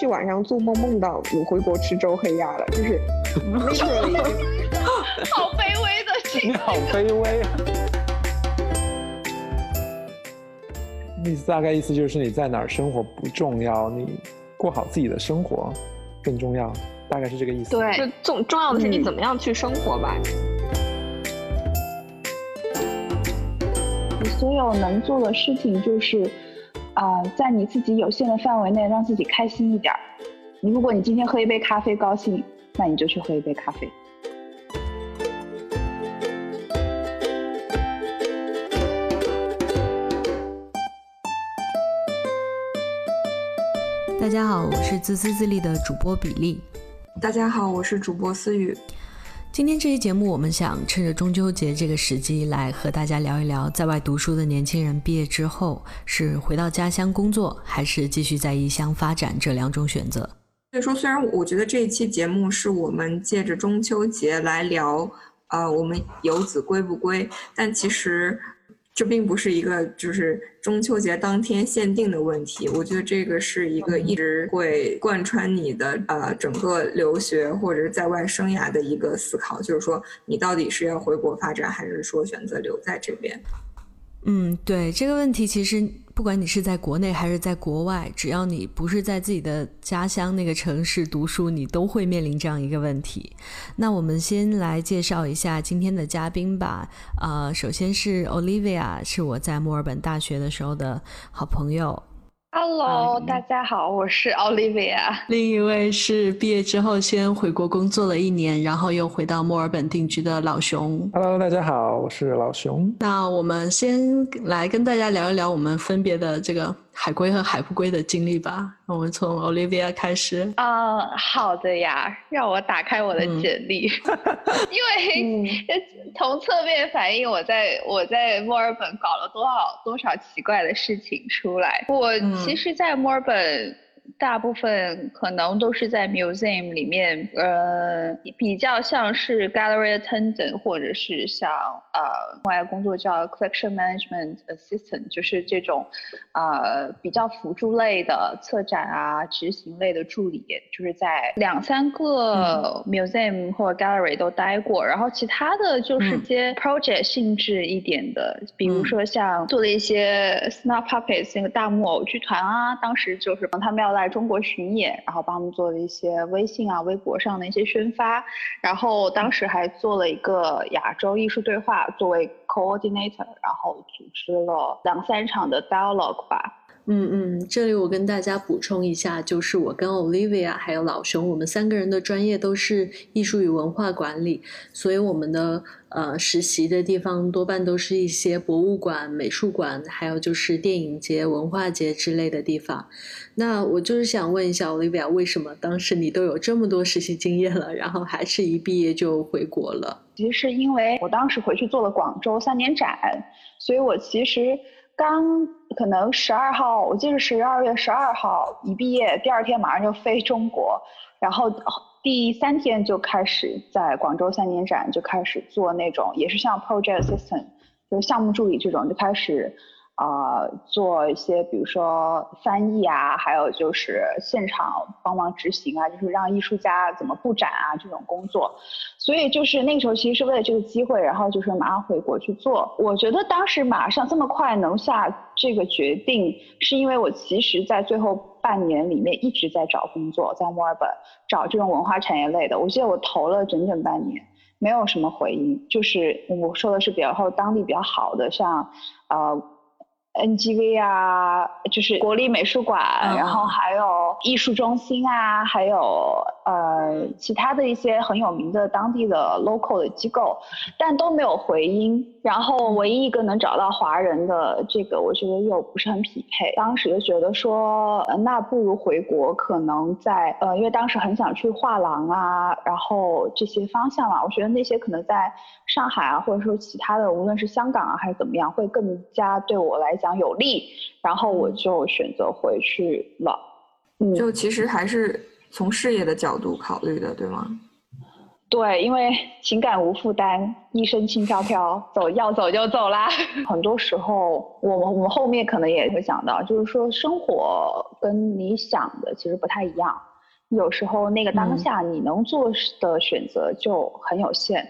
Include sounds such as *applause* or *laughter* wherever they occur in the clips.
去晚上做梦梦到你回国吃周黑鸭了，就是 literally *laughs* 好卑微的情你好卑微啊！意思大概意思就是你在哪儿生活不重要，你过好自己的生活更重要，大概是这个意思。对就重重要的是你嗯怎么样去生活吧。你所有能做的事情就是，啊、在你自己有限的范围内让自己开心一点儿。你如果你今天喝一杯咖啡高兴，那你就去喝一杯咖啡。大家好，我是自私自利的主播比利。大家好，我是主播思雨。今天这期节目，我们想趁着中秋节这个时机，来和大家聊一聊在外读书的年轻人毕业之后是回到家乡工作，还是继续在异乡发展这两种选择。所以说，虽然我觉得这一期节目是我们借着中秋节来聊，呃，我们游子归不归，但其实这并不是一个就是中秋节当天限定的问题。我觉得这个是一个一直会贯穿你的呃整个留学或者是在外生涯的一个思考，就是说你到底是要回国发展，还是说选择留在这边？嗯，对这个问题，其实不管你是在国内还是在国外，只要你不是在自己的家乡那个城市读书，你都会面临这样一个问题。那我们先来介绍一下今天的嘉宾吧。呃，首先是 Olivia，是我在墨尔本大学的时候的好朋友。Hello，、嗯大家好，我是 Olivia。另一位是毕业之后先回国工作了一年，然后又回到墨尔本定居的老熊。Hello，大家好，我是老熊。那我们先来跟大家聊一聊我们分别的这个海归和海不归的经历吧。我们从 Olivia 开始。啊、好的呀，让我打开我的嗯简历，*laughs* 因为从侧面反映我在我在墨尔本搞了多少多少奇怪的事情出来。我嗯其实，在墨尔本。大部分可能都是在 museum 里面，呃，比较像是 gallery attendant，或者是像呃，另外工作叫 collection management assistant，就是这种呃比较辅助类的策展啊、执行类的助理，就是在两三个 museum 或者 gallery 都待过，然后其他的就是嗯些 project 性质一点的，比如嗯。说像做了一些 Snap Puppets 那个大木偶剧团啊，当时就是帮他们要来来中国巡演，然后帮我们做了一些微信啊、微博上的一些宣发，然后当时还做了一个亚洲艺术对话作为 coordinator，然后组织了两三场的 dialogue 吧。嗯嗯，这里我跟大家补充一下，就是我跟 Olivia 还有老熊，我们三个人的专业都是艺术与文化管理，所以我们的呃实习的地方多半都是一些博物馆、美术馆，还有就是电影节、文化节之类的地方。那我就是想问一下 Olivia，为什么当时你都有这么多实习经验了，然后还是一毕业就回国了？其实是因为我当时回去做了广州三年展，所以我其实刚可能十二号，我记得十二月十二号一毕业，第二天马上就飞中国，然后第三天就开始在广州三年展就开始做那种，也是像 project assistant，就是项目助理这种，就开始。啊、做一些比如说翻译啊，还有就是现场帮忙执行啊，就是让艺术家怎么布展啊这种工作。所以就是那个时候其实是为了这个机会，然后就是马上回国去做。我觉得当时马上这么快能下这个决定，是因为我其实在最后半年里面一直在找工作，在墨尔本找这种文化产业类的。我记得我投了整整半年，没有什么回音。就是我说的是比较后当地比较好的，像呃。NGV 啊，就是国立美术馆，嗯。然后还有艺术中心啊，还有呃其他的一些很有名的当地的 local 的机构，但都没有回音。然后唯一一个能找到华人的这个，我觉得又不是很匹配。当时就觉得说，呃那不如回国，可能在呃，因为当时很想去画廊啊，然后这些方向嘛，我觉得那些可能在上海啊，或者说其他的，无论是香港啊还是怎么样，会更加对我来讲有利。然后我就选择回去了。嗯，就其实还是从事业的角度考虑的，对吗？对，因为情感无负担，一身轻飘飘，走要走就走啦。*laughs* 很多时候，我们我们后面可能也会想到，就是说生活跟你想的其实不太一样，有时候那个当下你能做的选择就很有限，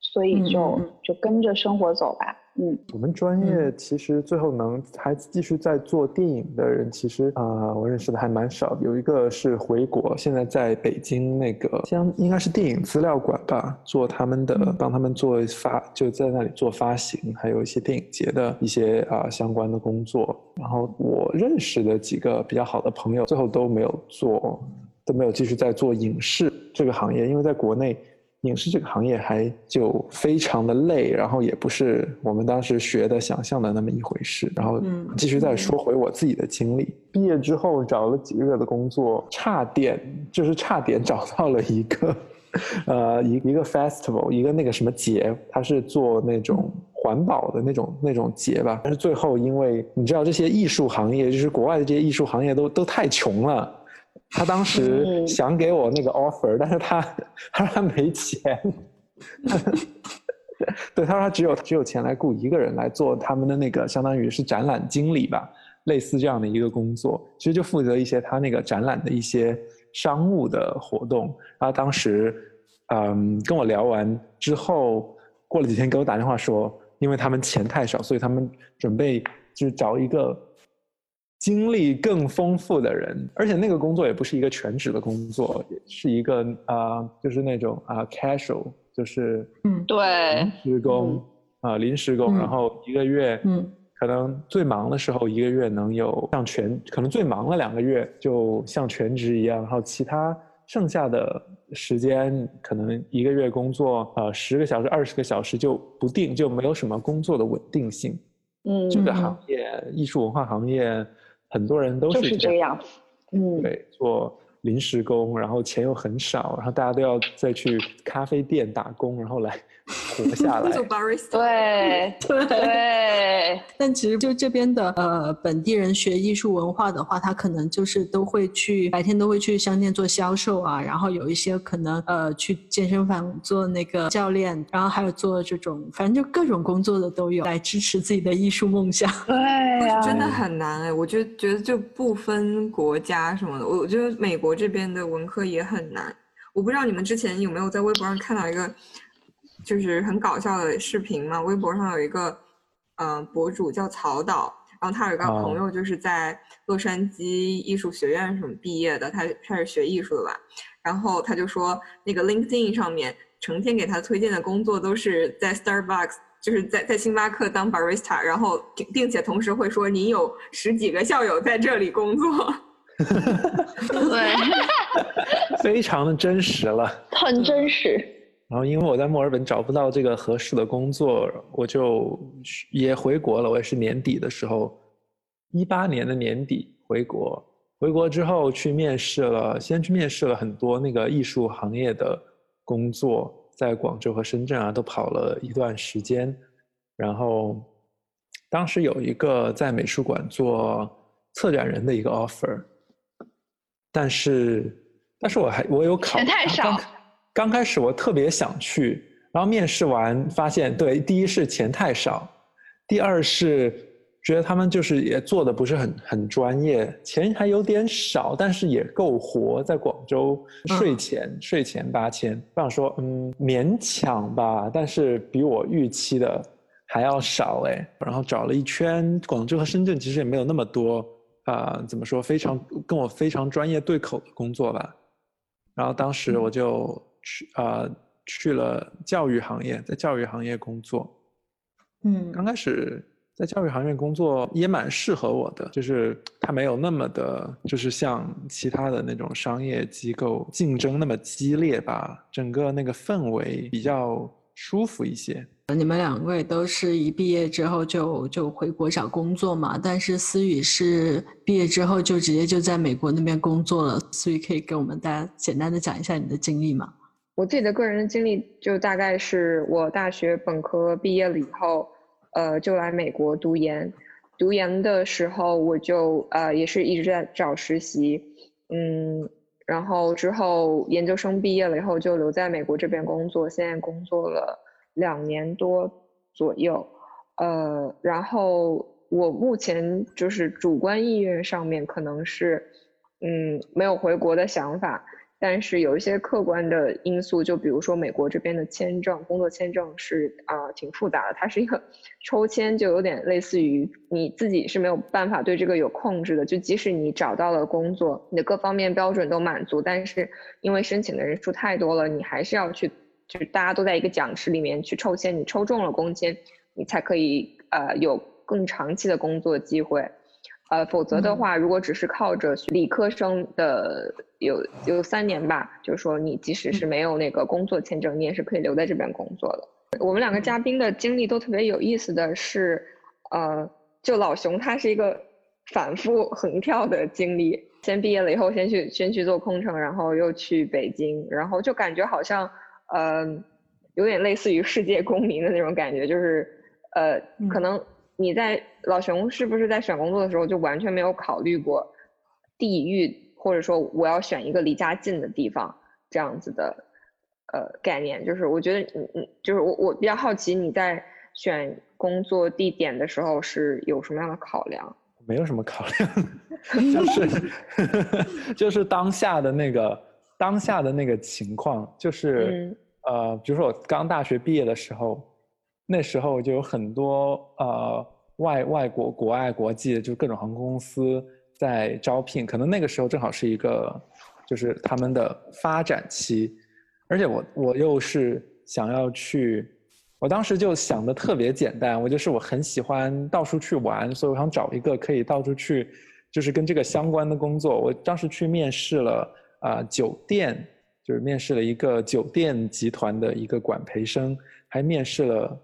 所以就就跟着生活走吧。嗯，我们专业其实最后能还继续在做电影的人，其实啊，我认识的还蛮少。有一个是回国，现在在北京那个，像应该是电影资料馆吧，做他们的，帮他们做发，就在那里做发行，还有一些电影节的一些啊相关的工作。然后我认识的几个比较好的朋友，最后都没有做，都没有继续在做影视这个行业，因为在国内。影视这个行业还就非常的累，然后也不是我们当时学的想象的那么一回事。然后继续再说回我自己的经历，毕业之后找了几个月的工作，差点就是差点找到了一个，呃，一一个 festival，一个那个什么节，它是做那种环保的那种那种节吧。但是最后因为你知道这些艺术行业，就是国外的这些艺术行业都都太穷了。他当时想给我那个 offer，但是他他说他没钱，对，他说他只有只有钱来雇一个人来做他们的那个相当于是展览经理吧，类似这样的一个工作，其实就负责一些他那个展览的一些商务的活动。他当时嗯跟我聊完之后，过了几天给我打电话说，因为他们钱太少，所以他们准备就是找一个。经历更丰富的人，而且那个工作也不是一个全职的工作，是一个啊，就是那种啊，casual，就是嗯，对，临时工啊，临时工，然后一个月，嗯，可能最忙的时候一个月能有像全，可能最忙了两个月就像全职一样，然后其他剩下的时间可能一个月工作呃十个小时、二十个小时就不定，就没有什么工作的稳定性。嗯，这个行业，艺术文化行业。很多人都是这样，嗯，对，做临时工，然后钱又很少，然后大家都要再去咖啡店打工，然后来。活下 *laughs* 来，对 *laughs* 对。但其实就这边的呃本地人学艺术文化的话，他可能就是都会去白天都会去商店做销售啊，然后有一些可能呃去健身房做那个教练，然后还有做这种反正就各种工作的都有来支持自己的艺术梦想。*laughs* 对呀，真的很难哎，我就觉得就不分国家什么的，我我觉得美国这边的文科也很难。我不知道你们之前有没有在微博上看到一个。就是很搞笑的视频嘛，微博上有一个，嗯，博主叫曹导，然后他有一个朋友就是在洛杉矶艺术学院什么毕业的，他他是学艺术的吧，然后他就说那个 LinkedIn 上面成天给他推荐的工作都是在 Starbucks，就是在在星巴克当 barista，然后并且同时会说你有十几个校友在这里工作 *laughs* *laughs* 对，*laughs* 非常的真实了，很真实。然后，因为我在墨尔本找不到这个合适的工作，我就也回国了。我也是年底的时候，一八年的年底回国。回国之后去面试了，先去面试了很多那个艺术行业的工作，在广州和深圳啊都跑了一段时间。然后，当时有一个在美术馆做策展人的一个 offer，但是，但是我还我有考，钱太少。刚开始我特别想去，然后面试完发现，对，第一是钱太少，第二是觉得他们就是也做的不是很很专业，钱还有点少，但是也够活。在广州税前税前八千，我想说，嗯，勉强吧，但是比我预期的还要少哎。然后找了一圈，广州和深圳其实也没有那么多啊，怎么说，非常跟我非常专业对口的工作吧。然后当时我就。去啊，去了教育行业，在教育行业工作。嗯，刚开始在教育行业工作也蛮适合我的，就是它没有那么的，就是像其他的那种商业机构竞争那么激烈吧，整个那个氛围比较舒服一些。你们两位都是一毕业之后就就回国找工作嘛？但是思雨是毕业之后就直接就在美国那边工作了。思雨可以给我们大家简单的讲一下你的经历吗？我自己的个人的经历就大概是我大学本科毕业了以后，呃，就来美国读研。读研的时候，我就呃也是一直在找实习，嗯，然后之后研究生毕业了以后就留在美国这边工作，现在工作了两年多左右。呃，然后我目前就是主观意愿上面可能是，嗯，没有回国的想法。但是有一些客观的因素，就比如说美国这边的签证，工作签证是啊挺复杂的，它是一个抽签，就有点类似于你自己是没有办法对这个有控制的。就即使你找到了工作，你的各方面标准都满足，但是因为申请的人数太多了，你还是要去，就是大家都在一个奖池里面去抽签，你抽中了工签，你才可以呃有更长期的工作机会。呃，否则的话，如果只是靠着理科生的有有三年吧，就是说你即使是没有那个工作签证，你也是可以留在这边工作的。我们两个嘉宾的经历都特别有意思的是，呃，就老熊他是一个反复横跳的经历，先毕业了以后先去先去做空乘，然后又去北京，然后就感觉好像呃有点类似于世界公民的那种感觉，就是呃可能。你在老熊是不是在选工作的时候就完全没有考虑过地域，或者说我要选一个离家近的地方这样子的呃概念？就是我觉得你你就是我我比较好奇你在选工作地点的时候是有什么样的考量？*laughs* 没有什么考量，*laughs* 就是 *laughs* 就是当下的那个当下的那个情况，就是呃，比如说我刚大学毕业的时候。那时候就有很多呃外外国国外国际的就各种航空公司在招聘，可能那个时候正好是一个就是他们的发展期，而且我我又是想要去，我当时就想的特别简单，我就是我很喜欢到处去玩，所以我想找一个可以到处去，就是跟这个相关的工作。我当时去面试了啊酒店，就是面试了一个酒店集团的一个管培生，还面试了。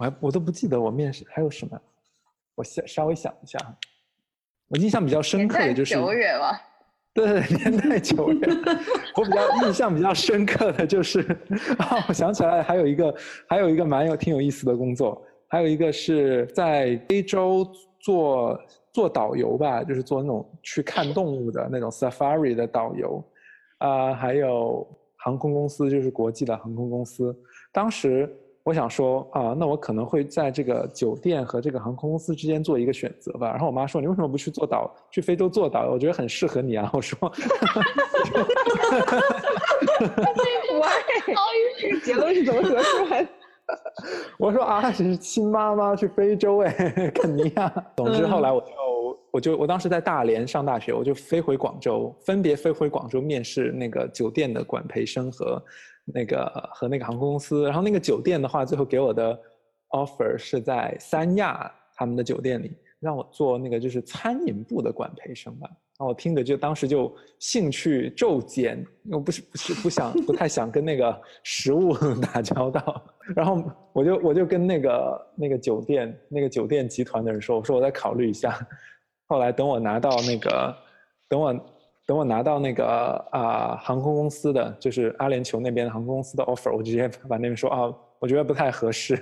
我还我都不记得我面试还有什么，我想稍微想一下，我印象比较深刻的就是久远了，对对年代久远，我比较印象比较深刻的就是啊，我想起来还有一个还有一个蛮有挺有意思的工作，还有一个是在非洲做做导游吧，就是做那种去看动物的那种 safari 的导游，啊，还有航空公司就是国际的航空公司，当时。我想说啊，那我可能会在这个酒店和这个航空公司之间做一个选择吧。然后我妈说：“你为什么不去做导，去非洲做导？我觉得很适合你啊。”我说：*laughs* “我这个结论是怎么得出来的？” *laughs* 我说：“啊，是亲妈妈去非洲哎，肯尼亚。”总之后来我就我就我当时在大连上大学，我就飞回广州，分别飞回广州面试那个酒店的管培生和。那个和那个航空公司，然后那个酒店的话，最后给我的 offer 是在三亚他们的酒店里，让我做那个就是餐饮部的管培生吧。然后我听着就当时就兴趣骤减，我不是不是不想不太想跟那个食物 *laughs* 打交道，然后我就我就跟那个那个酒店那个酒店集团的人说，我说我再考虑一下。后来等我拿到那个等我。等我拿到那个啊航空公司的，就是阿联酋那边的航空公司的 offer，我直接把那边说啊，我觉得不太合适。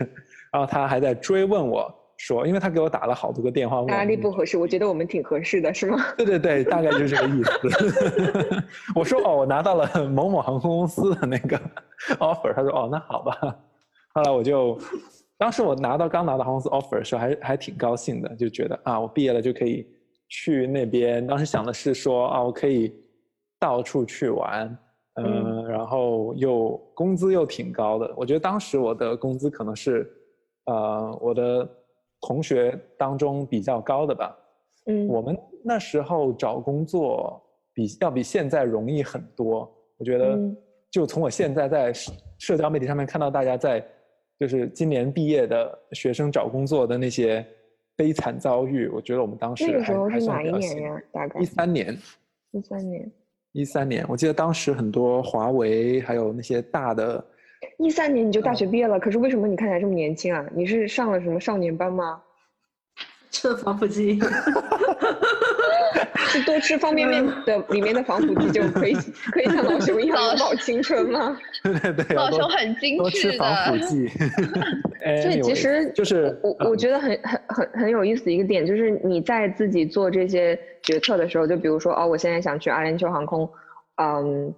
然后他还在追问我说，因为他给我打了好多个电话，哪里不合适？我觉得我们挺合适的，是吗？*laughs* 对对对，大概就是这个意思。*laughs* 我说哦，我拿到了某某航空公司的那个 offer。他说哦，那好吧。后来我就，当时我拿到刚拿到航空公司 offer 的时候，还还挺高兴的，就觉得啊，我毕业了就可以。去那边，当时想的是说啊，我可以到处去玩，嗯，然后又工资又挺高的。我觉得当时我的工资可能是，呃，我的同学当中比较高的吧。嗯，我们那时候找工作比要比现在容易很多。我觉得，就从我现在在社交媒体上面看到大家在，就是今年毕业的学生找工作的那些。悲惨遭遇，我觉得我们当时那个时候是哪一年呀？大概一三年。一三年。一三年，我记得当时很多华为还有那些大的。一三年你就大学毕业了，可是为什么你看起来这么年轻啊？你是上了什么少年班吗？吃了防腐剂。*laughs* 是多吃方便面的里面的防腐剂就可以可以像老熊一样保青春吗？对 *laughs* 对，老熊很精致的。防腐剂。*laughs* 所以其实就是我我觉得很很很很有意思的一个点，就是你在自己做这些决策的时候，就比如说哦，我现在想去阿联酋航空，嗯，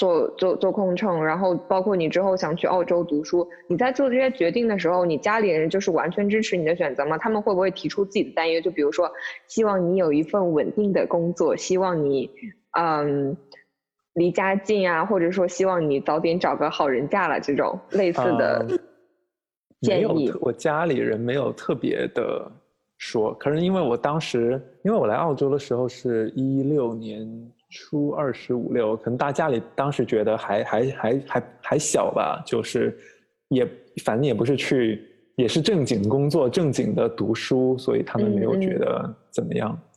做做做空乘，然后包括你之后想去澳洲读书，你在做这些决定的时候，你家里人就是完全支持你的选择吗？他们会不会提出自己的担忧？就比如说，希望你有一份稳定的工作，希望你嗯离家近啊，或者说希望你早点找个好人嫁了这种类似的建议。我家里人没有特别的。说，可能因为我当时，因为我来澳洲的时候是一六年初二十五六，可能大家里当时觉得还还还还还小吧，就是也反正也不是去，也是正经工作、正经的读书，所以他们没有觉得怎么样。嗯，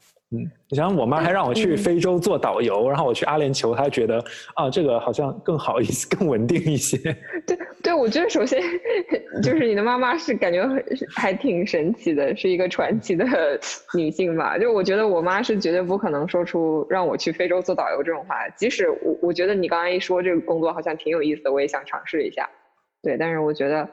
你想我妈还让我去非洲做导游，然后我去阿联酋，她觉得啊，这个好像更好一些，*laughs* 更稳定一些。对对，我觉得首先 *laughs* 就是你的妈妈是感觉还挺神奇的，是一个传奇的女性吧。就我觉得我妈是绝对不可能说出让我去非洲做导游这种话。即使我我觉得你刚才一说这个工作好像挺有意思的，我也想尝试一下。对，但是我觉得，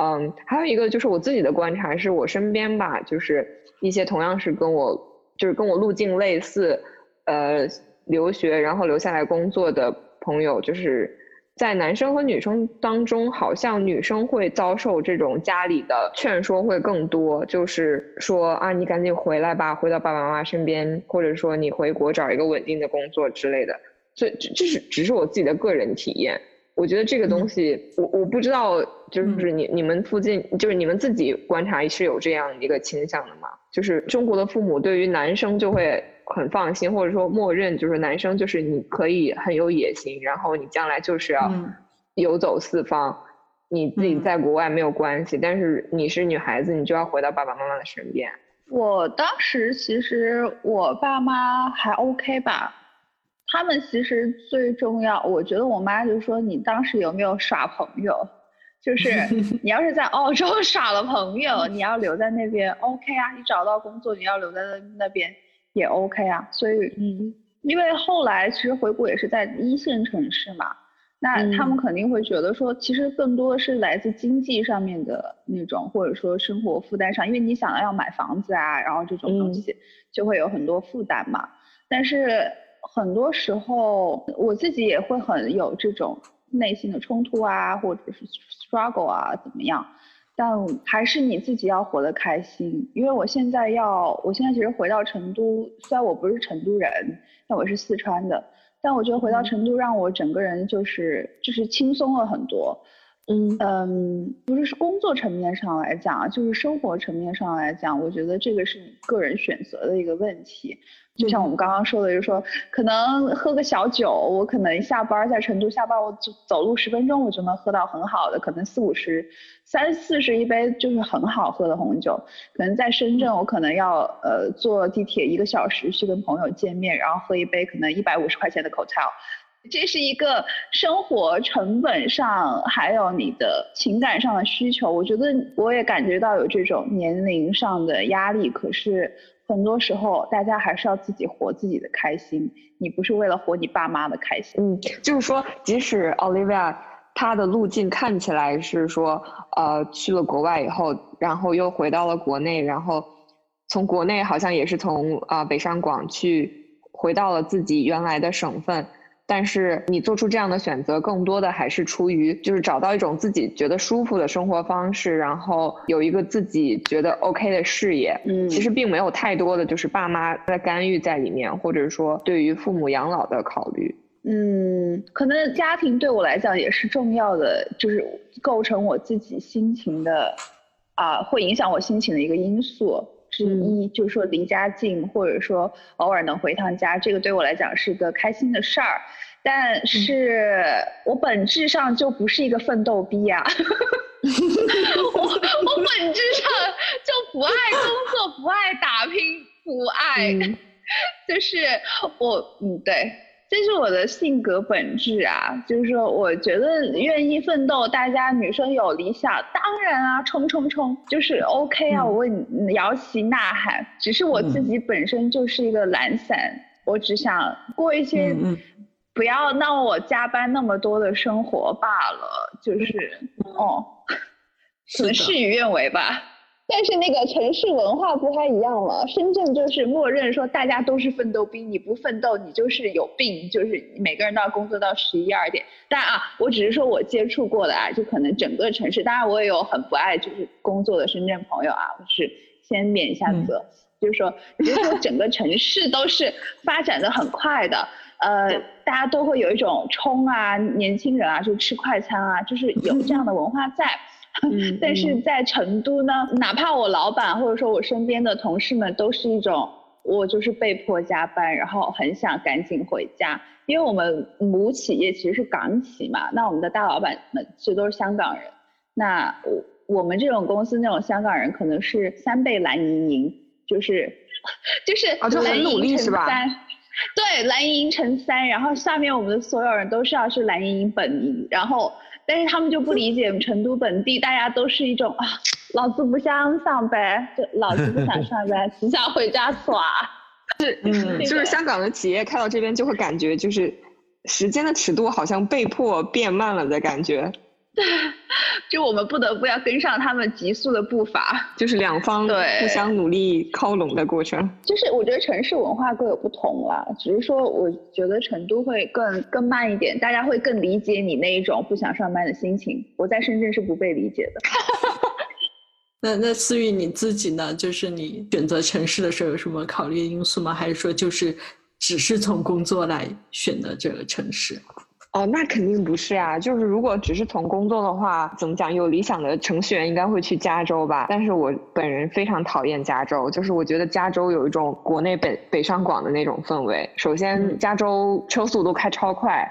嗯，还有一个就是我自己的观察是我身边吧，就是一些同样是跟我。就是跟我路径类似，呃，留学然后留下来工作的朋友，就是在男生和女生当中，好像女生会遭受这种家里的劝说会更多，就是说啊，你赶紧回来吧，回到爸爸妈妈身边，或者说你回国找一个稳定的工作之类的。所以这这是只是我自己的个人体验，我觉得这个东西，我我不知道，就是你你们附近，就是你们自己观察是有这样一个倾向的吗？就是中国的父母对于男生就会很放心，或者说默认就是男生就是你可以很有野心，然后你将来就是要游走四方，你自己在国外没有关系，但是你是女孩子，你就要回到爸爸妈妈的身边。我当时其实我爸妈还 OK 吧，他们其实最重要，我觉得我妈就说你当时有没有耍朋友。就是 *laughs* 你要是在澳洲 *laughs* 耍了朋友，你要留在那边 OK 啊，你找到工作你要留在那那边也 OK 啊。所以嗯，因为后来其实回国也是在一线城市嘛，那他们肯定会觉得说，其实更多的是来自经济上面的那种，或者说生活负担上，因为你想要买房子啊，然后这种东西就会有很多负担嘛。但是很多时候我自己也会很有这种。内心的冲突啊，或者是 struggle 啊，怎么样？但还是你自己要活得开心。因为我现在要，我现在其实回到成都，虽然我不是成都人，但我是四川的。但我觉得回到成都，让我整个人就是就是轻松了很多。嗯嗯，不是是工作层面上来讲，就是生活层面上来讲，我觉得这个是你个人选择的一个问题。就像我们刚刚说的，就是说可能喝个小酒，我可能下班在成都下班，我走走路十分钟我就能喝到很好的，可能四五十、三四十一杯就是很好喝的红酒。可能在深圳，我可能要呃坐地铁一个小时去跟朋友见面，然后喝一杯可能一百五十块钱的 cocktail。这是一个生活成本上，还有你的情感上的需求。我觉得我也感觉到有这种年龄上的压力，可是。很多时候，大家还是要自己活自己的开心，你不是为了活你爸妈的开心。嗯，就是说，即使 Olivia 她的路径看起来是说，呃，去了国外以后，然后又回到了国内，然后从国内好像也是从啊北上广去回到了自己原来的省份。但是你做出这样的选择，更多的还是出于就是找到一种自己觉得舒服的生活方式，然后有一个自己觉得 OK 的事业。嗯，其实并没有太多的就是爸妈的干预在里面，或者说对于父母养老的考虑。嗯，可能家庭对我来讲也是重要的，就是构成我自己心情的，啊，会影响我心情的一个因素之一。就是说离家近，或者说偶尔能回趟家，这个对我来讲是个开心的事儿。但是我本质上就不是一个奋斗逼呀，*laughs* 我我本质上就不爱工作，不爱打拼，不爱，*laughs* 就是我嗯对，这是我的性格本质啊，就是说我觉得愿意奋斗，大家女生有理想，当然啊，冲冲冲，就是 OK 啊，我为你摇旗呐喊，只是我自己本身就是一个懒散，我只想过一些。不要让我加班那么多的生活罢了，就是哦，可能 *laughs* 事与愿违吧。但是那个城市文化不太一样了。深圳就是默认说大家都是奋斗兵，你不奋斗你就是有病，就是每个人都要工作到十一二点。但啊，我只是说我接触过的啊，就可能整个城市，当然我也有很不爱就是工作的深圳朋友啊，我是先免一下责，就是说，就是说整个城市都是发展的很快的，呃，大家都会有一种冲啊，年轻人啊就吃快餐啊，就是有这样的文化在。*laughs* 但是在成都呢，哪怕我老板或者说我身边的同事们都是一种，我就是被迫加班，然后很想赶紧回家，因为我们母企业其实是港企嘛，那我们的大老板们其实都是香港人，那我我们这种公司那种香港人可能是三倍蓝盈莹，就是 *laughs* 就是啊就很努力是吧，对，蓝盈莹乘三，然后下面我们的所有人都是要是蓝盈莹本名，然后。但是他们就不理解，成都本地大家都是一种啊，老子不想上班，就老子不想上班，只想回家耍。是，嗯，就是香港的企业开到这边就会感觉就是时间的尺度好像被迫变慢了的感觉。对，*laughs* 就我们不得不要跟上他们急速的步伐，就是两方对互相努力靠拢的过程。就是我觉得城市文化各有不同啦，只是说我觉得成都会更更慢一点，大家会更理解你那一种不想上班的心情。我在深圳是不被理解的。*laughs* 那那思雨你自己呢？就是你选择城市的时候有什么考虑因素吗？还是说就是只是从工作来选的这个城市？哦，那肯定不是啊！就是如果只是从工作的话，怎么讲？有理想的程序员应该会去加州吧。但是我本人非常讨厌加州，就是我觉得加州有一种国内北北上广的那种氛围。首先，加州车速都开超快。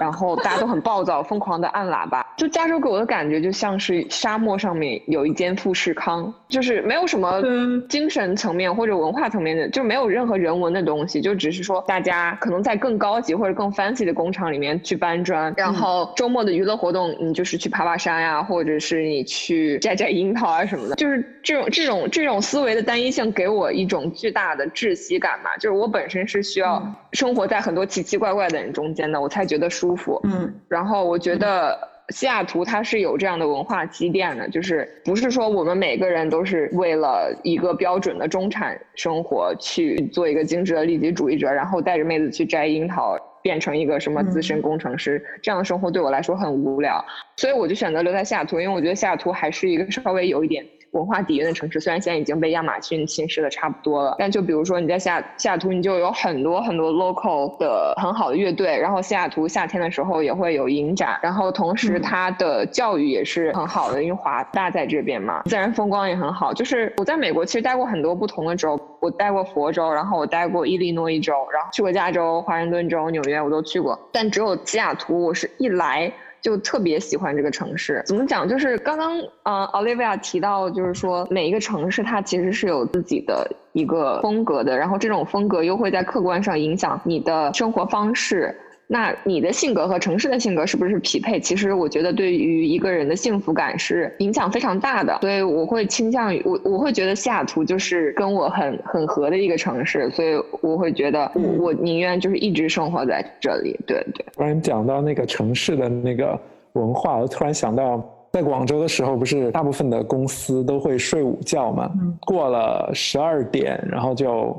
然后大家都很暴躁，疯狂的按喇叭。就加州给我的感觉就像是沙漠上面有一间富士康，就是没有什么精神层面或者文化层面的，就没有任何人文的东西，就只是说大家可能在更高级或者更 fancy 的工厂里面去搬砖，然后周末的娱乐活动你就是去爬爬山呀，或者是你去摘摘樱桃啊什么的。就是这种这种这种思维的单一性给我一种巨大的窒息感嘛。就是我本身是需要生活在很多奇奇怪怪的人中间的，我才觉得。舒服，嗯，然后我觉得西雅图它是有这样的文化积淀的，就是不是说我们每个人都是为了一个标准的中产生活去做一个精致的利己主义者，然后带着妹子去摘樱桃，变成一个什么资深工程师，这样的生活对我来说很无聊，所以我就选择留在西雅图，因为我觉得西雅图还是一个稍微有一点。文化底蕴的城市，虽然现在已经被亚马逊侵蚀的差不多了，但就比如说你在下西雅图，你就有很多很多 local 的很好的乐队，然后西雅图夏天的时候也会有影展，然后同时它的教育也是很好的，因为华大在这边嘛，自然风光也很好。就是我在美国其实待过很多不同的州，我待过佛州，然后我待过伊利诺伊州，然后去过加州、华盛顿州、纽约，我都去过，但只有西雅图，我是一来。就特别喜欢这个城市，怎么讲？就是刚刚嗯，Olivia 提到，就是说每一个城市它其实是有自己的一个风格的，然后这种风格又会在客观上影响你的生活方式。那你的性格和城市的性格是不是匹配？其实我觉得对于一个人的幸福感是影响非常大的。所以我会倾向于我我会觉得西雅图就是跟我很很合的一个城市，所以我会觉得我我宁愿就是一直生活在这里。对对。突然讲到那个城市的那个文化，我突然想到，在广州的时候，不是大部分的公司都会睡午觉嘛？过了十二点，然后就。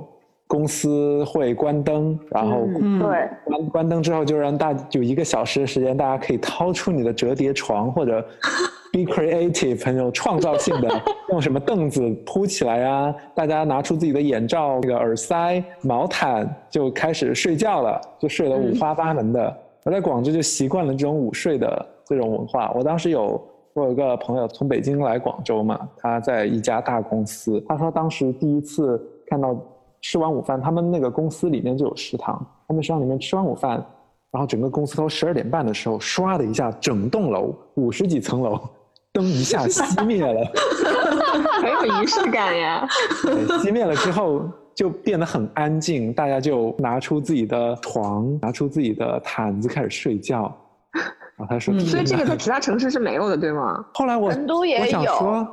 公司会关灯，然后对关关灯之后，就让大有一个小时的时间，大家可以掏出你的折叠床，或者 *laughs* be creative，很有创造性的，用什么凳子铺起来啊？大家拿出自己的眼罩、那个耳塞、毛毯，就开始睡觉了，就睡得五花八门的。我在广州就习惯了这种午睡的这种文化。我当时有我有一个朋友从北京来广州嘛，他在一家大公司，他说当时第一次看到。吃完午饭，他们那个公司里面就有食堂。他们食堂里面吃完午饭，然后整个公司都十二点半的时候，唰的一下，整栋楼五十几层楼灯一下熄灭了 *laughs* *laughs* 很有仪式感呀。熄灭了之后就变得很安静，大家就拿出自己的床，拿出自己的毯子开始睡觉。然后他说：“所以这个在其他城市是没有的，对吗？”后来我成都也有，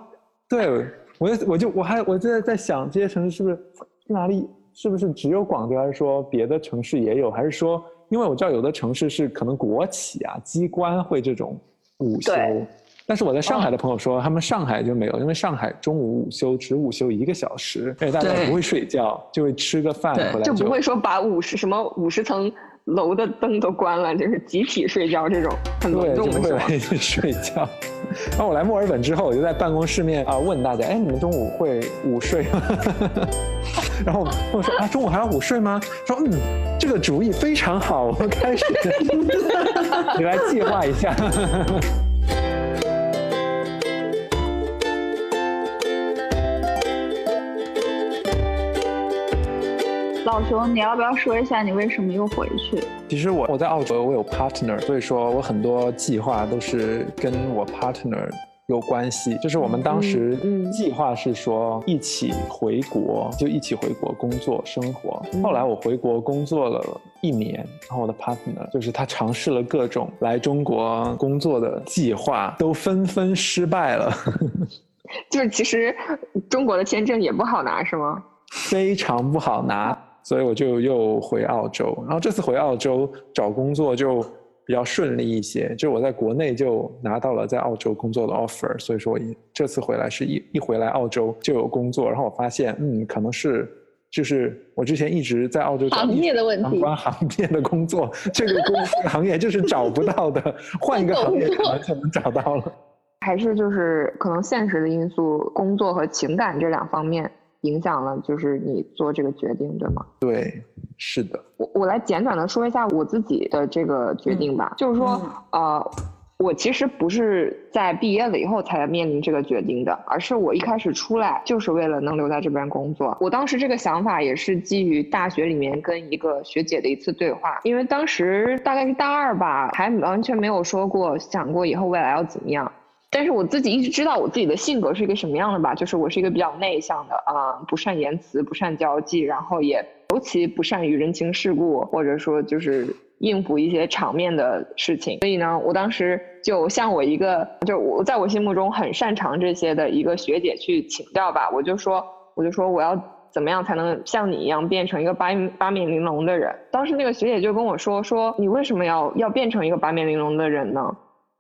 对我我就我还我就在在想，这些城市是不是？哪里是不是只有广州，还是说别的城市也有？还是说，因为我知道有的城市是可能国企啊、机关会这种午休，但是我在上海的朋友说，他们上海就没有，因为上海中午午休只午休一个小时，而且大家不会睡觉，就会吃个饭回来就不会说把五十什么五十层楼的灯都关了，就是集体睡觉这种很对，隆就重的会来睡觉。*laughs* 然后我来墨尔本之后，我就在办公室面啊问大家，哎，你们中午会午睡吗？*laughs* 然后我说啊，中午还要午睡吗？说嗯，这个主意非常好，我们开始，*laughs* 你来计划一下。老熊，你要不要说一下你为什么又回去？其实我我在澳洲，我有 partner，所以说我很多计划都是跟我 partner 有关系。就是我们当时嗯嗯计划是说一起回国，就一起回国工作生活。嗯后来我回国工作了一年，然后我的 partner 就是他尝试了各种来中国工作的计划，都纷纷失败了，*laughs* 就是其实中国的签证也不好拿，是吗？非常不好拿。所以我就又回澳洲，然后这次回澳洲找工作就比较顺利一些，就我在国内就拿到了在澳洲工作的 offer，所以说我一这次回来是一一回来澳洲就有工作，然后我发现嗯可能是就是我之前一直在澳洲找行业的问题相关行业的工作，这个工行业就是找不到的，换一个行业可能就能找到了。还是就是可能现实的因素，工作和情感这两方面影响了，就是你做这个决定，对吗？对，是的，我我来简短的说一下我自己的这个决定吧，就是说，呃，我其实不是在毕业了以后才面临这个决定的，而是我一开始出来就是为了能留在这边工作。我当时这个想法也是基于大学里面跟一个学姐的一次对话，因为当时大概是大二吧，还完全没有说过想过以后未来要怎么样。但是我自己一直知道我自己的性格是一个什么样的吧，就是我是一个比较内向的啊、不善言辞，不善交际，然后也尤其不善于人情世故，或者说就是应付一些场面的事情。所以呢，我当时就向我一个就我在我心目中很擅长这些的一个学姐去请教吧，我就说我就说我要怎么样才能像你一样变成一个八八面玲珑的人？当时那个学姐就跟我说说你为什么要要变成一个八面玲珑的人呢？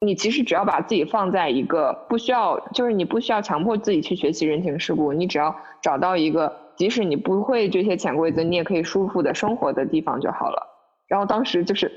你其实只要把自己放在一个不需要，就是你不需要强迫自己去学习人情世故，你只要找到一个，即使你不会这些潜规则，你也可以舒服的生活的地方就好了。然后当时就是，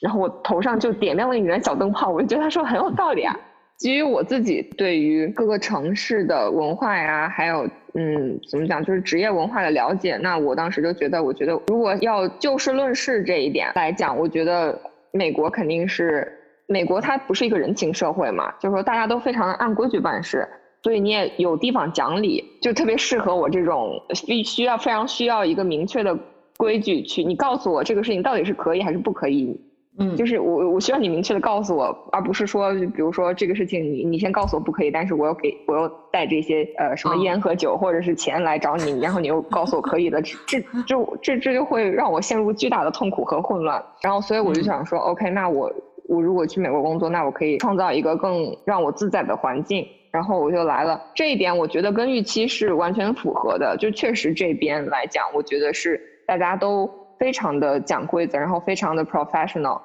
然后我头上就点亮了一盏小灯泡，我就觉得他说很有道理啊。基于我自己对于各个城市的文化呀，还有嗯，怎么讲，就是职业文化的了解，那我当时就觉得，我觉得如果要就事论事这一点来讲，我觉得美国肯定是美国，它不是一个人情社会嘛，就是说大家都非常按规矩办事，所以你也有地方讲理，就特别适合我这种必须要非常需要一个明确的规矩去，你告诉我这个事情到底是可以还是不可以，嗯，就是我我需要你明确的告诉我，而不是说，比如说这个事情你你先告诉我不可以，但是我要给我要带这些呃什么哦烟和酒或者是钱来找你，然后你又告诉我可以的，这这这这这就会让我陷入巨大的痛苦和混乱。然后所以我就想说、o k 那我我如果去美国工作，那我可以创造一个更让我自在的环境。然后我就来了，这一点我觉得跟预期是完全符合的。就确实这边来讲，我觉得是大家都非常的讲规则，然后非常的 professional。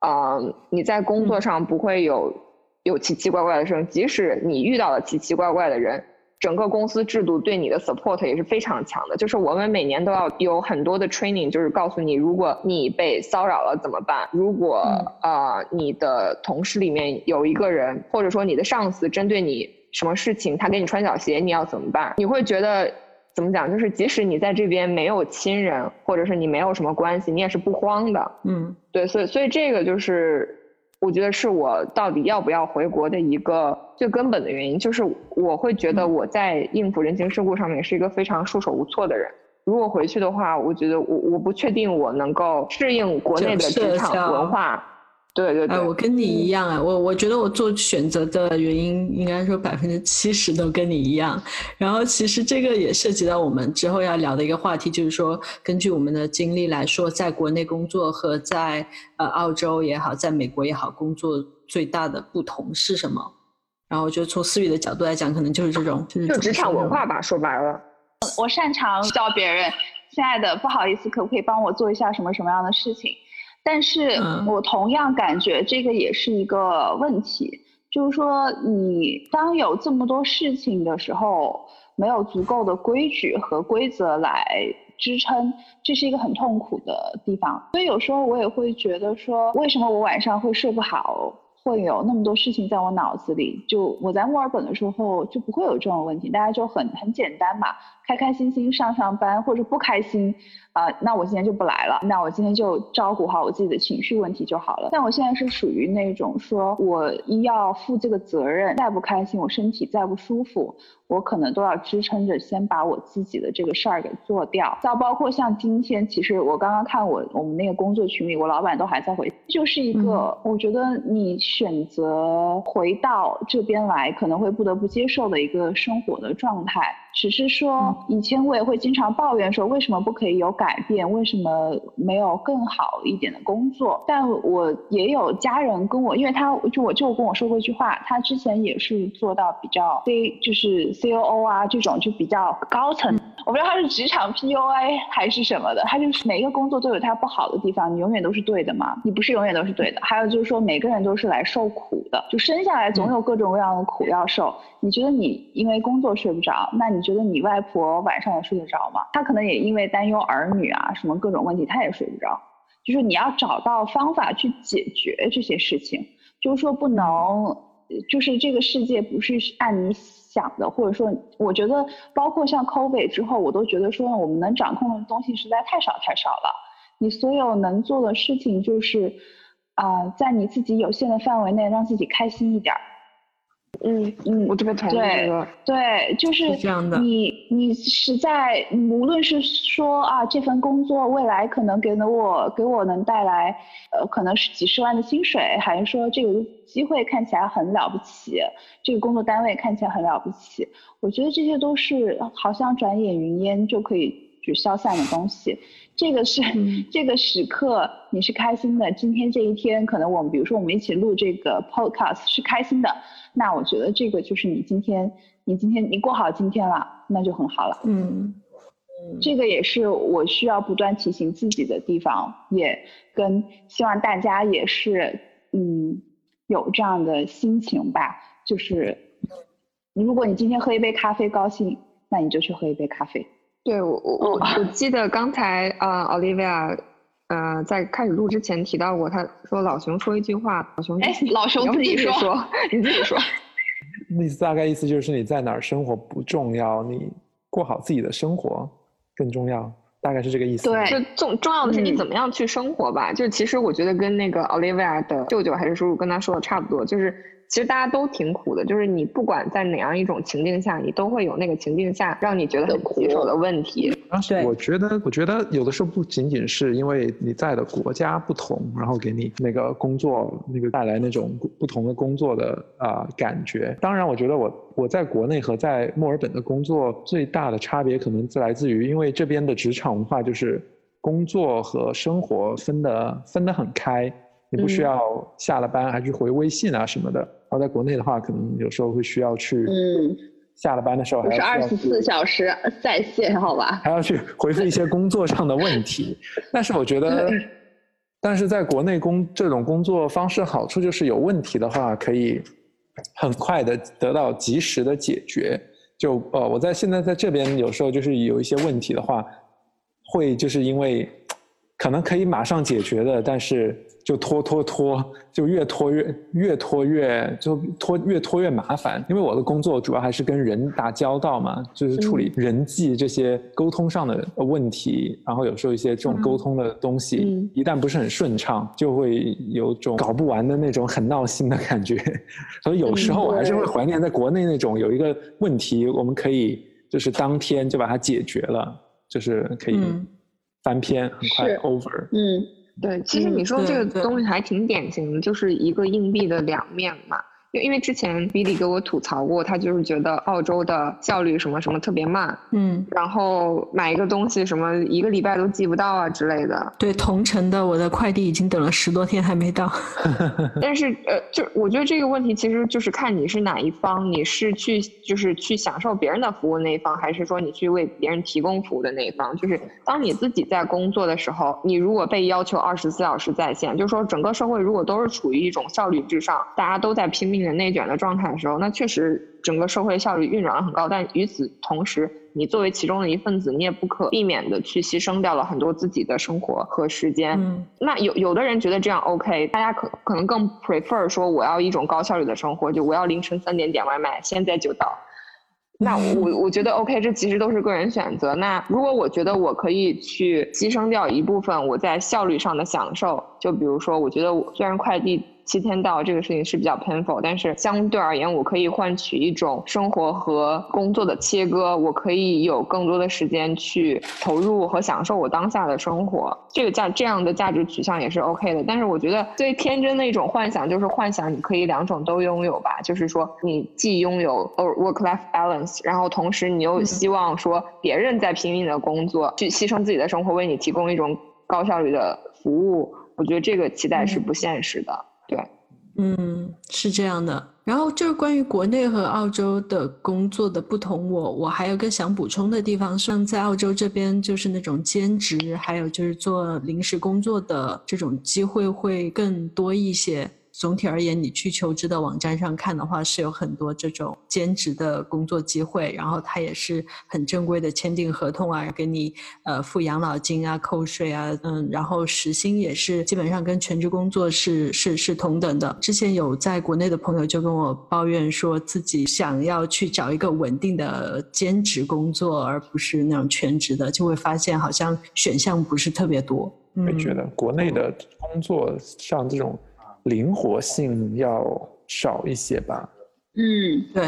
呃，你在工作上不会有有奇奇怪怪的事情，即使你遇到了奇奇怪怪的人，整个公司制度对你的 support 也是非常强的。就是我们每年都要有很多的 training，就是告诉你，如果你被骚扰了怎么办？如果呃你的同事里面有一个人，或者说你的上司针对你什么事情，他给你穿小鞋，你要怎么办？你会觉得怎么讲？就是即使你在这边没有亲人，或者是你没有什么关系，你也是不慌的。嗯对，所以所以这个就是我觉得是我到底要不要回国的一个最根本的原因，就是我会觉得我在应付人情世故上面是一个非常束手无措的人。如果回去的话，我觉得我我不确定我能够适应国内的职场文化。对对对，哎，我跟你一样啊，我我觉得我做选择的原因，应该说百分之七十都跟你一样。然后其实这个也涉及到我们之后要聊的一个话题，就是说根据我们的经历来说，在国内工作和在呃澳洲也好，在美国也好，工作最大的不同是什么？然后我觉得从思雨的角度来讲，可能就是这种，就是就职场文化吧。吧，说白了。我擅长教别人，亲爱的，不好意思，可不可以帮我做一下什么什么样的事情？但是嗯我同样感觉这个也是一个问题，就是说，你当有这么多事情的时候，没有足够的规矩和规则来支撑，这是一个很痛苦的地方。所以有时候我也会觉得说，为什么我晚上会睡不好？会有那么多事情在我脑子里，就我在墨尔本的时候就不会有这种问题，大家就很很简单嘛，开开心心上上班，或者不开心啊，那我今天就不来了，那我今天就照顾好我自己的情绪问题就好了。但我现在是属于那种说我一要负这个责任，再不开心，我身体再不舒服。我可能都要支撑着，先把我自己的这个事儿给做掉。再包括像今天，其实我刚刚看我我们那个工作群里，我老板都还在回，就是一个我觉得你选择回到这边来，可能会不得不接受的一个生活的状态。只是说，以前我也会经常抱怨说，为什么不可以有改变？为什么没有更好一点的工作？但我也有家人跟我，因为他就我舅跟我说过一句话，他之前也是做到比较 C，就是 C O O 啊这种就比较高层。我不知道他是职场 P U A 还是什么的，他就是每一个工作都有他不好的地方，你永远都是对的嘛？你不是永远都是对的。还有就是说，每个人都是来受苦的，就生下来总有各种各样的苦要受。你觉得你因为工作睡不着，那你觉得你外婆晚上也睡得着吗？她可能也因为担忧儿女啊什么各种问题，她也睡不着。就是你要找到方法去解决这些事情，就是说不能，就是这个世界不是按你想的，或者说，我觉得包括像 COVID 之后，我都觉得说我们能掌控的东西实在太少太少了。你所有能做的事情就是，啊，在你自己有限的范围内，让自己开心一点儿。嗯嗯，我特别同意这个。对，就是这样的。你你是在无论是说啊，这份工作未来可能给了我给我能带来呃，可能是几十万的薪水，还是说这个机会看起来很了不起，这个工作单位看起来很了不起，我觉得这些都是好像转眼云烟就可以就消散的东西。这个是这个时刻你是开心的，今天这一天可能我们比如说我们一起录这个 podcast 是开心的。那我觉得这个就是你今天，你今天你过好今天了，那就很好了。嗯，这个也是我需要不断提醒自己的地方，也跟希望大家也是，嗯，有这样的心情吧。就是，如果你今天喝一杯咖啡高兴，那你就去喝一杯咖啡。对我我我我记得刚才啊，Olivia。呃，在开始录之前提到过，他说老熊说一句话，老熊哎，老熊自己说，你自己说，*laughs* 意思大概意思就是你在哪儿生活不重要，你过好自己的生活更重要，大概是这个意思。对，就重重要的是你怎么样去生活吧。就其实我觉得跟那个 Olivia 的舅舅还是叔叔跟他说的差不多，就是。其实大家都挺苦的，就是你不管在哪样一种情境下，你都会有那个情境下让你觉得很棘手的问题。对，我觉得，我觉得有的时候不仅仅是因为你在的国家不同，然后给你那个工作那个带来那种不同的工作的啊感觉。当然，我觉得我我在国内和在墨尔本的工作最大的差别可能来自于，因为这边的职场文化就是工作和生活分得分得很开。你不需要下了班还去回微信啊什么的，然后在国内的话，可能有时候会需要去，嗯，下了班的时候还是二十四小时在线，好吧？还要去回复一些工作上的问题。*laughs* 但是我觉得，但是在国内工这种工作方式好处就是有问题的话可以很快的得到及时的解决。就呃，我在现在在这边有时候就是有一些问题的话，会就是因为可能可以马上解决的，但是。就拖拖拖，就越拖越越拖越就拖越拖越麻烦。因为我的工作主要还是跟人打交道嘛，就是处理人际这些沟通上的问题。然后有时候一些这种沟通的东西，一旦不是很顺畅，就会有种搞不完的那种很闹心的感觉。*laughs* 所以有时候我还是会怀念在国内那种有一个问题，我们可以就是当天就把它解决了，就是可以翻篇很快 over。嗯。对，其实你说这个东西还挺典型的，就是一个硬币的两面嘛。因因为之前 Billy 给我吐槽过，他就是觉得澳洲的效率什么什么特别慢，嗯，然后买一个东西什么一个礼拜都寄不到啊之类的。对，同城的我的快递已经等了十多天还没到。*laughs* 但是呃，就我觉得这个问题其实就是看你是哪一方，你是去就是去享受别人的服务那一方，还是说你去为别人提供服务的那一方？就是当你自己在工作的时候，你如果被要求二十四小时在线，就是说整个社会如果都是处于一种效率至上，大家都在拼命。点内卷的状态的时候，那确实整个社会效率运转的很高。但与此同时，你作为其中的一份子，你也不可避免的去牺牲掉了很多自己的生活和时间。嗯，那有有的人觉得这样 OK，大家可可能更 prefer 说我要一种高效率的生活，就我要凌晨三点点外卖，现在就到。那我 *laughs* 我觉得 OK，这其实都是个人选择。那如果我觉得我可以去牺牲掉一部分我在效率上的享受，就比如说，我觉得我虽然快递。七天到这个事情是比较 painful，但是相对而言，我可以换取一种生活和工作的切割，我可以有更多的时间去投入和享受我当下的生活。这个价这样的价值取向也是 OK 的。但是我觉得最天真的一种幻想就是幻想你可以两种都拥有吧，就是说你既拥有 work life balance，然后同时你又希望说别人在拼命的工作，去牺牲自己的生活为你提供一种高效率的服务。我觉得这个期待是不现实的。对，嗯，是这样的。然后就是关于国内和澳洲的工作的不同，我我还有个想补充的地方，像在澳洲这边，就是那种兼职，还有就是做临时工作的这种机会会更多一些。总体而言，你去求职的网站上看的话，是有很多这种兼职的工作机会，然后它也是很正规的签订合同啊，给你呃付养老金啊、扣税啊，嗯，然后时薪也是基本上跟全职工作是是是同等的。之前有在国内的朋友就跟我抱怨说，自己想要去找一个稳定的兼职工作，而不是那种全职的，就会发现好像选项不是特别多。会觉得国内的工作像这种。灵活性要少一些吧。嗯，对，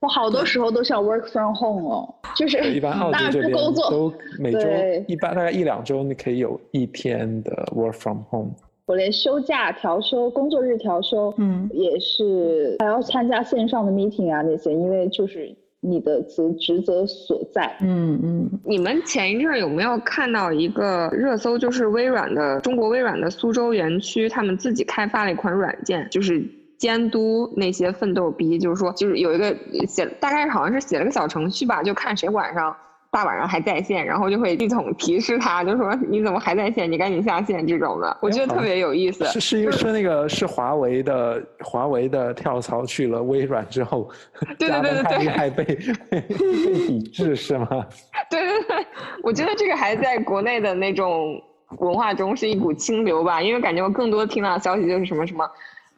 我好多时候都想 work from home 哦，就是一般澳洲这边都每周一般大概一两周你可以有一天的 work from home。我连休假调休、工作日调休，嗯，也是还要参加线上的 meeting 啊那些，因为就是。你的职职责所在，嗯嗯，你们前一阵有没有看到一个热搜？就是微软的中国微软的苏州园区，他们自己开发了一款软件，就是监督那些奋斗逼，就是说，就是有一个写，大概好像是写了个小程序吧，就看谁晚上。大晚上还在线，然后就会系统提示他，就说你怎么还在线？你赶紧下线这种的，我觉得特别有意思。是是是那个是华为的华为的跳槽去了微软之后，加班太厉害被被抵制是吗？对对对，我觉得这个还在国内的那种文化中是一股清流吧，因为感觉我更多听到的消息就是什么什么，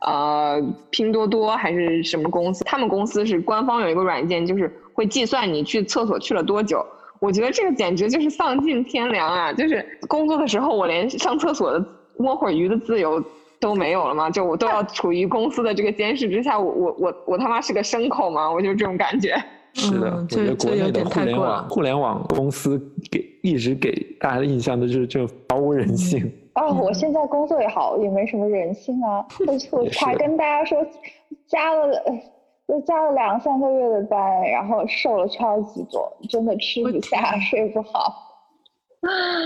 呃，拼多多还是什么公司，他们公司是官方有一个软件，就是会计算你去厕所去了多久。我觉得这个简直就是丧尽天良啊！就是工作的时候，我连上厕所的摸会儿鱼的自由都没有了吗？就我都要处于公司的这个监视之下，我我我我他妈是个牲口吗？我就这种感觉。是的，我觉得国内的互联网互联网公司给一直给大家的印象都是就毫无人性。哦，我现在工作也好，也没什么人性啊。我我才跟大家说，加了。就加了两三个月的班，然后瘦了超级多，真的吃不下，睡不好。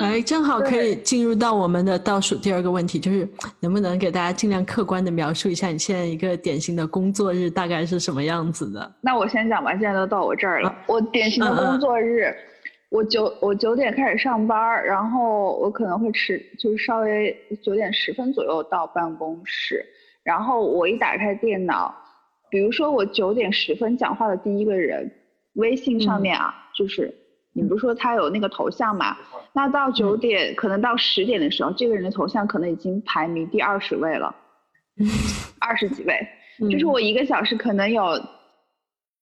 哎，正好可以进入到我们的倒数第二个问题，就是能不能给大家尽量客观的描述一下你现在一个典型的工作日大概是什么样子的？那我先讲吧，现在都到我这儿了，我典型的工作日，我九我九点开始上班，然后我可能会迟，就是稍微九点十分左右到办公室，然后我一打开电脑。比如说我九点十分讲话的第一个人，微信上面啊，就是你不是说他有那个头像嘛？那到九点可能到十点的时候，这个人的头像可能已经排名第二十位了，*laughs* 二十几位。就是我一个小时可能有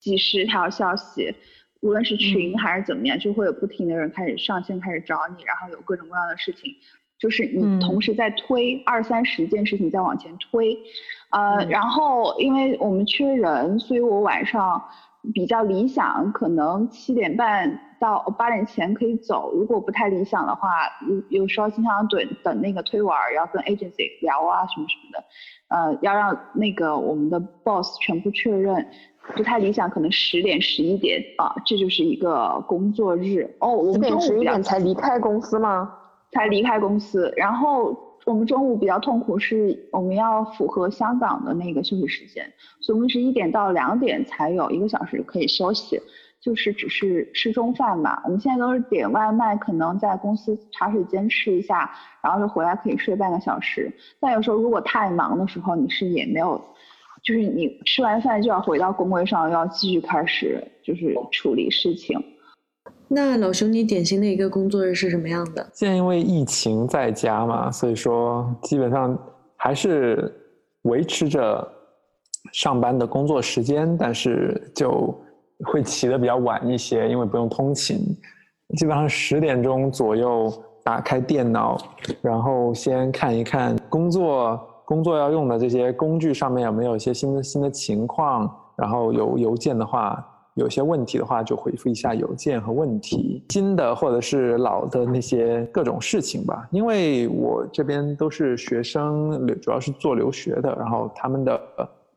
几十条消息，无论是群还是怎么样，就会有不停的人开始上线，开始找你，然后有各种各样的事情，就是你同时在推二三十件事情在往前推。呃，然后因为我们缺人，所以我晚上比较理想，可能七点半到八点前可以走。如果不太理想的话，有有时候经常等等那个推文，要跟 agency 聊啊什么什么的，呃，要让那个我们的 boss 全部确认。不太理想，可能十点十一点啊，这就是一个工作日。哦，我们中午十一点才离开公司吗？才离开公司，然后。我们中午比较痛苦，是我们要符合香港的那个休息时间，所以我们是一点到两点才有一个小时可以休息，就是只是吃中饭嘛。我们现在都是点外卖，可能在公司茶水间吃一下，然后就回来可以睡半个小时。但有时候如果太忙的时候，你是也没有就是你吃完饭就要回到工位上，要继续开始就是处理事情。那老熊，你典型的一个工作日是什么样的？现在因为疫情在家嘛，所以说基本上还是维持着上班的工作时间，但是就会起的比较晚一些，因为不用通勤。基本上十点钟左右打开电脑，然后先看一看工作工作要用的这些工具上面有没有一些新的新的情况，然后有邮件的话。有些问题的话，就回复一下邮件和问题，新的或者是老的那些各种事情吧。因为我这边都是学生，主要是做留学的，然后他们的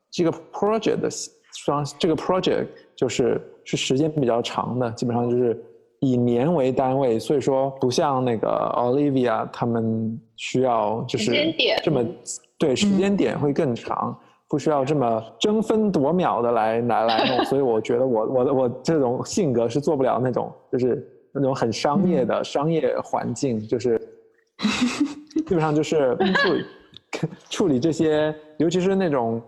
这个 project 的双这个 project 就是是时间比较长的，基本上就是以年为单位，所以说不像那个 Olivia 他们需要就是这么对时间点会更长。不需要这么争分夺秒的来来来弄，所以我觉得我我我这种性格是做不了那种就是那种很商业的商业环境，就是基本上就是处理处理这些，尤其是那种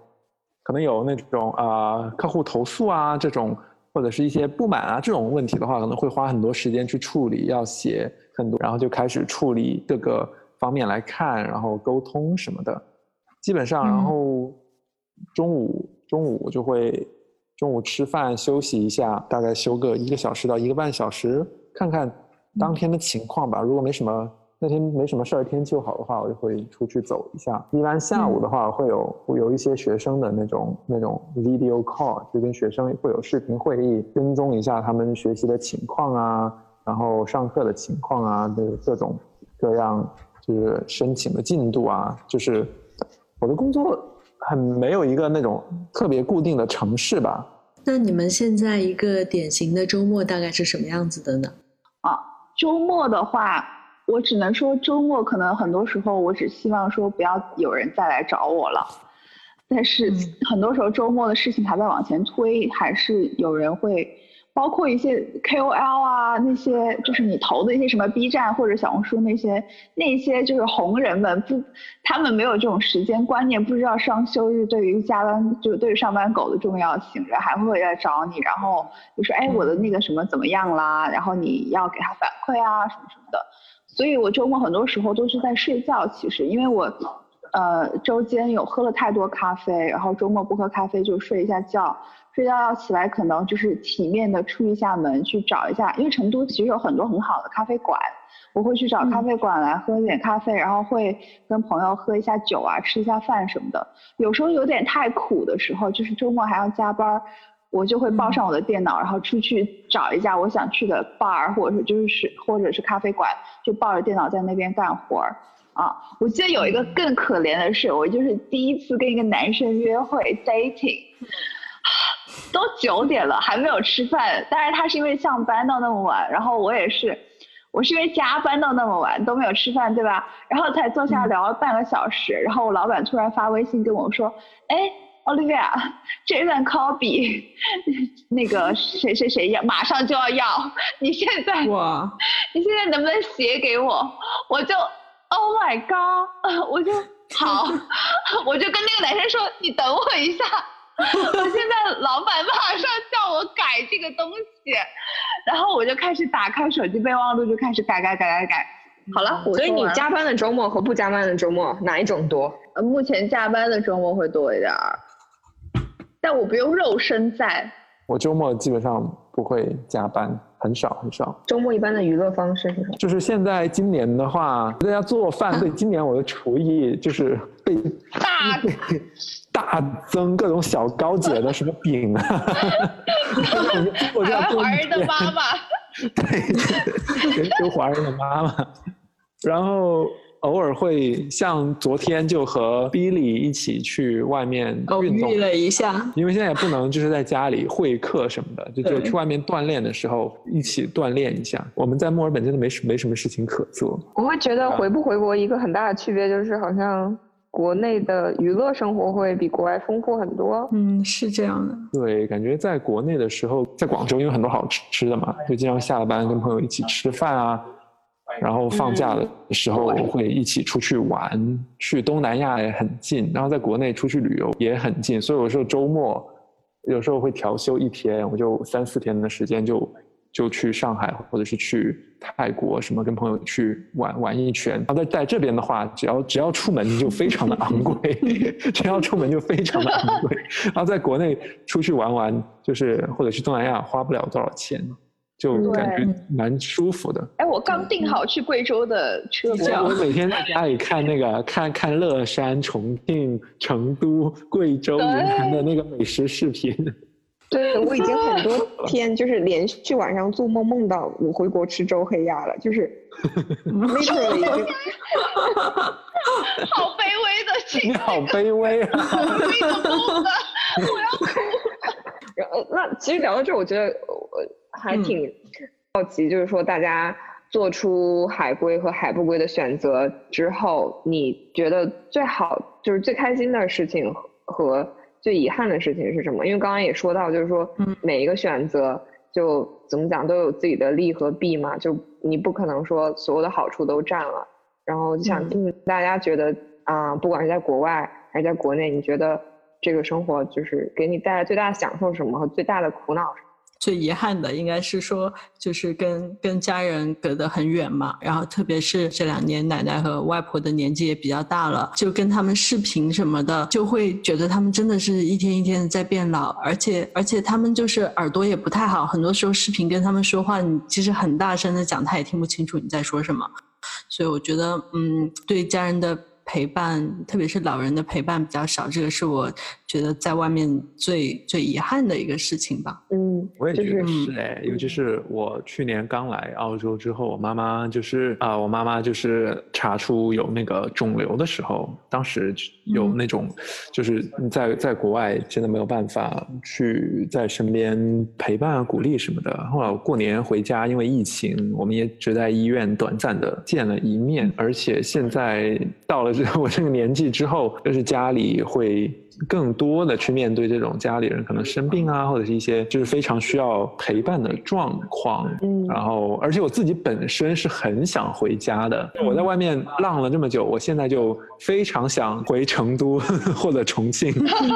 可能有那种啊客户投诉啊这种或者是一些不满啊这种问题的话，可能会花很多时间去处理，要写很多，然后就开始处理各个方面来看，然后沟通什么的，基本上然后。中午中午就会中午吃饭休息一下，大概休个一个小时到一个半小时，看看当天的情况吧。如果没什么那天没什么事儿，天气又好的话，我就会出去走一下。一般下午的话，会有会有一些学生的那种那种 video call，就跟学生会有视频会议，跟踪一下他们学习的情况啊，然后上课的情况啊，的各种各样就是申请的进度啊，就是我的工作。很没有一个那种特别固定的城市吧？那你们现在一个典型的周末大概是什么样子的呢？啊，周末的话，我只能说周末可能很多时候我只希望说不要有人再来找我了，但是很多时候周末的事情还在往前推，还是有人会。包括一些 KOL 啊，那些就是你投的一些什么 B 站或者小红书那些那些就是红人们不，他们没有这种时间观念，不知道双休日对于加班就对于上班狗的重要性，然后还会来找你，然后就说哎我的那个什么怎么样啦，然后你要给他反馈啊什么什么的，所以我周末很多时候都是在睡觉，其实因为我呃周间有喝了太多咖啡，然后周末不喝咖啡就睡一下觉。睡觉要起来，可能就是体面的出一下门去找一下，因为成都其实有很多很好的咖啡馆，我会去找咖啡馆来喝一点咖啡，然后会跟朋友喝一下酒啊，吃一下饭什么的。有时候有点太苦的时候，就是周末还要加班，我就会抱上我的电脑，然后出去找一家我想去的 bar，或者是就是或者是咖啡馆，就抱着电脑在那边干活儿。啊，我记得有一个更可怜的事，我就是第一次跟一个男生约会 dating。*laughs* 都九点了还没有吃饭，但是他是因为上班到那么晚，然后我也是，我是因为加班到那么晚都没有吃饭，对吧？然后才坐下聊了半个小时，然后我老板突然发微信跟我说，哎，Olivia，*laughs* 这份 copy，*laughs* 那个谁谁谁要马上就要要，你现在哇，你现在能不能写给我？我就 Oh my God，我就 *laughs* 好，我就跟那个男生说，你等我一下。*laughs* 我现在老板马上叫我改这个东西，然后我就开始打开手机备忘录，就开始改改改改改。好了，所以你加班的周末和不加班的周末哪一种多？呃，目前加班的周末会多一点儿，但我不用肉身在。我周末基本上不会加班，很少很少。周末一般的娱乐方式是什么？就是现在今年的话，大家做饭，对，今年我的厨艺就是被大。*laughs* 大增各种小高姐的什么饼啊，台湾华人的妈妈，对，就华人的妈妈，然后偶尔会像昨天就和 Billy 一起去外面运动了一下，因为现在也不能就是在家里会客什么的，就就去外面锻炼的时候一起锻炼一下。我们在墨尔本真的没什没什么事情可做。我会觉得回不回国一个很大的区别就是好像。国内的娱乐生活会比国外丰富很多。嗯，是这样的。对，感觉在国内的时候，在广州因为很多好吃吃的嘛，就经常下了班跟朋友一起吃饭啊，然后放假的时候会一起出去玩，去东南亚也很近，然后在国内出去旅游也很近，所以有时候周末有时候会调休一天，我就三四天的时间就就去上海或者是去泰国什么，跟朋友去玩玩一圈。然后在在这边的话，只要只要出门就非常的昂贵，只要出门就非常的 *laughs* 昂贵。然后在国内出去玩玩，就是或者去东南亚花不了多少钱。就感觉蛮舒服的。哎，我刚订好去贵州的车票。我每天在家里看那个，看看乐山、重庆、成都、贵州、云南的那个美食视频。对，我已经很多 *laughs* 天就是连续晚上做梦梦到我回国吃周黑鸭了，就是 *laughs* literally 已经。好卑微的 *laughs* 情你好卑微啊！我要哭。然后，那其实聊到这，我觉得我。还挺好奇，就是说大家做出海归和海不归的选择之后，你觉得最好就是最开心的事情和最遗憾的事情是什么？因为刚刚也说到，就是说每一个选择就怎么讲都有自己的利和弊嘛，就你不可能说所有的好处都占了。然后就想听大家觉得啊，不管是在国外还是在国内，你觉得这个生活就是给你带来最大的享受什么和最大的苦恼是？最遗憾的应该是说，就是跟跟家人隔得很远嘛，然后特别是这两年奶奶和外婆的年纪也比较大了，就跟他们视频什么的，就会觉得他们真的是一天一天的在变老，而且而且他们就是耳朵也不太好，很多时候视频跟他们说话，你其实很大声的讲，他也听不清楚你在说什么，所以我觉得，嗯，对家人的。陪伴，特别是老人的陪伴比较少，这个是我觉得在外面最最遗憾的一个事情吧。嗯，我也觉得是哎，尤其是我去年刚来澳洲之后，我妈妈就是啊，我妈妈就是查出有那个肿瘤的时候，当时有那种就是在在国外真的没有办法去在身边陪伴、鼓励什么的。后来我过年回家，因为疫情，我们也只在医院短暂的见了一面，而且现在到了。*laughs* 我这个年纪之后，就是家里会。更多的去面对这种家里人可能生病啊，或者是一些就是非常需要陪伴的状况。嗯，然后而且我自己本身是很想回家的。我在外面浪了这么久，我现在就非常想回成都 *laughs* 或者重庆。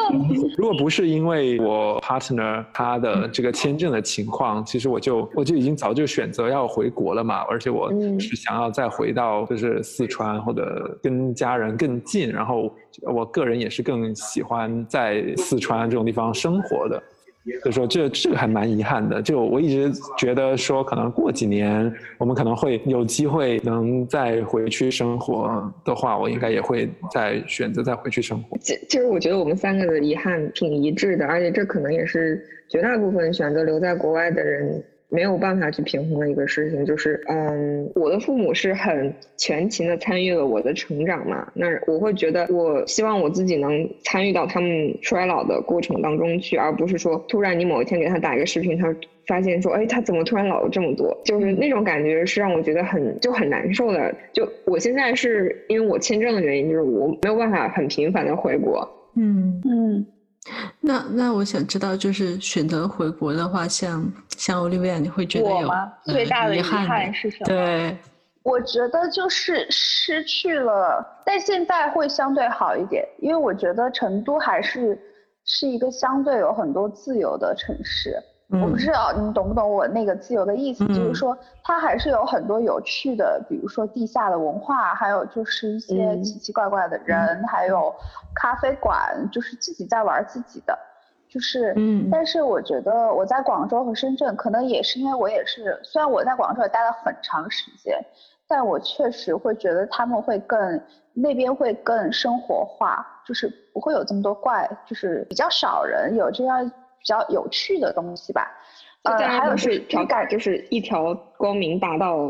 *laughs* 如果不是因为我 partner 他的这个签证的情况，其实我就我就已经早就选择要回国了嘛。而且我是想要再回到就是四川或者跟家人更近，然后。我个人也是更喜欢在四川这种地方生活的，所以说这这个还蛮遗憾的。就我一直觉得说，可能过几年我们可能会有机会能再回去生活的话，我应该也会再选择再回去生活。其其实我觉得我们三个的遗憾挺一致的，而且这可能也是绝大部分选择留在国外的人。没有办法去平衡的一个事情，就是，嗯，我的父母是很全情的参与了我的成长嘛，那我会觉得，我希望我自己能参与到他们衰老的过程当中去，而不是说突然你某一天给他打一个视频，他发现说，哎，他怎么突然老了这么多？就是那种感觉是让我觉得很就很难受的。就我现在是因为我签证的原因，就是我没有办法很频繁的回国。嗯嗯。那那我想知道，就是选择回国的话，像像欧利维亚，你会觉得有最大的遗憾是什么？对，我觉得就是失去了，但现在会相对好一点，因为我觉得成都还是是一个相对有很多自由的城市。我不知道你懂不懂我那个自由的意思，就是说它还是有很多有趣的，比如说地下的文化，还有就是一些奇奇怪怪的人，还有咖啡馆，就是自己在玩自己的，就是，嗯，但是我觉得我在广州和深圳，可能也是因为我也是，虽然我在广州也待了很长时间，但我确实会觉得他们会更那边会更生活化，就是不会有这么多怪，就是比较少人有这样。比较有趣的东西吧，呃，还有是条感，就是一条光明大道，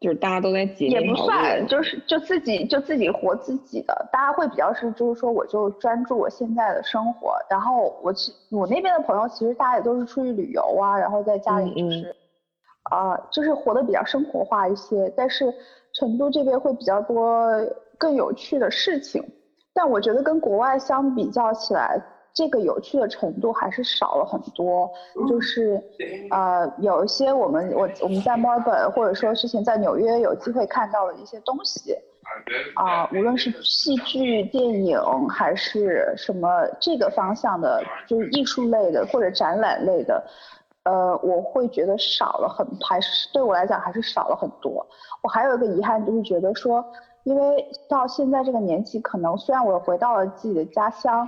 就是大家都在挤。也不算，就是就自己就自己活自己的，大家会比较是就是说，我就专注我现在的生活。然后我其我那边的朋友，其实大家也都是出去旅游啊，然后在家里就是，啊，就是活得比较生活化一些。但是成都这边会比较多更有趣的事情，但我觉得跟国外相比较起来。这个有趣的程度还是少了很多。就是呃，有一些我们我我们在墨尔本或者说之前在纽约有机会看到的一些东西。啊，无论是戏剧、电影还是什么这个方向的，就是艺术类的或者展览类的，呃，我会觉得少了很，还是对我来讲还是少了很多。我还有一个遗憾，就是觉得说，因为到现在这个年纪，可能虽然我回到了自己的家乡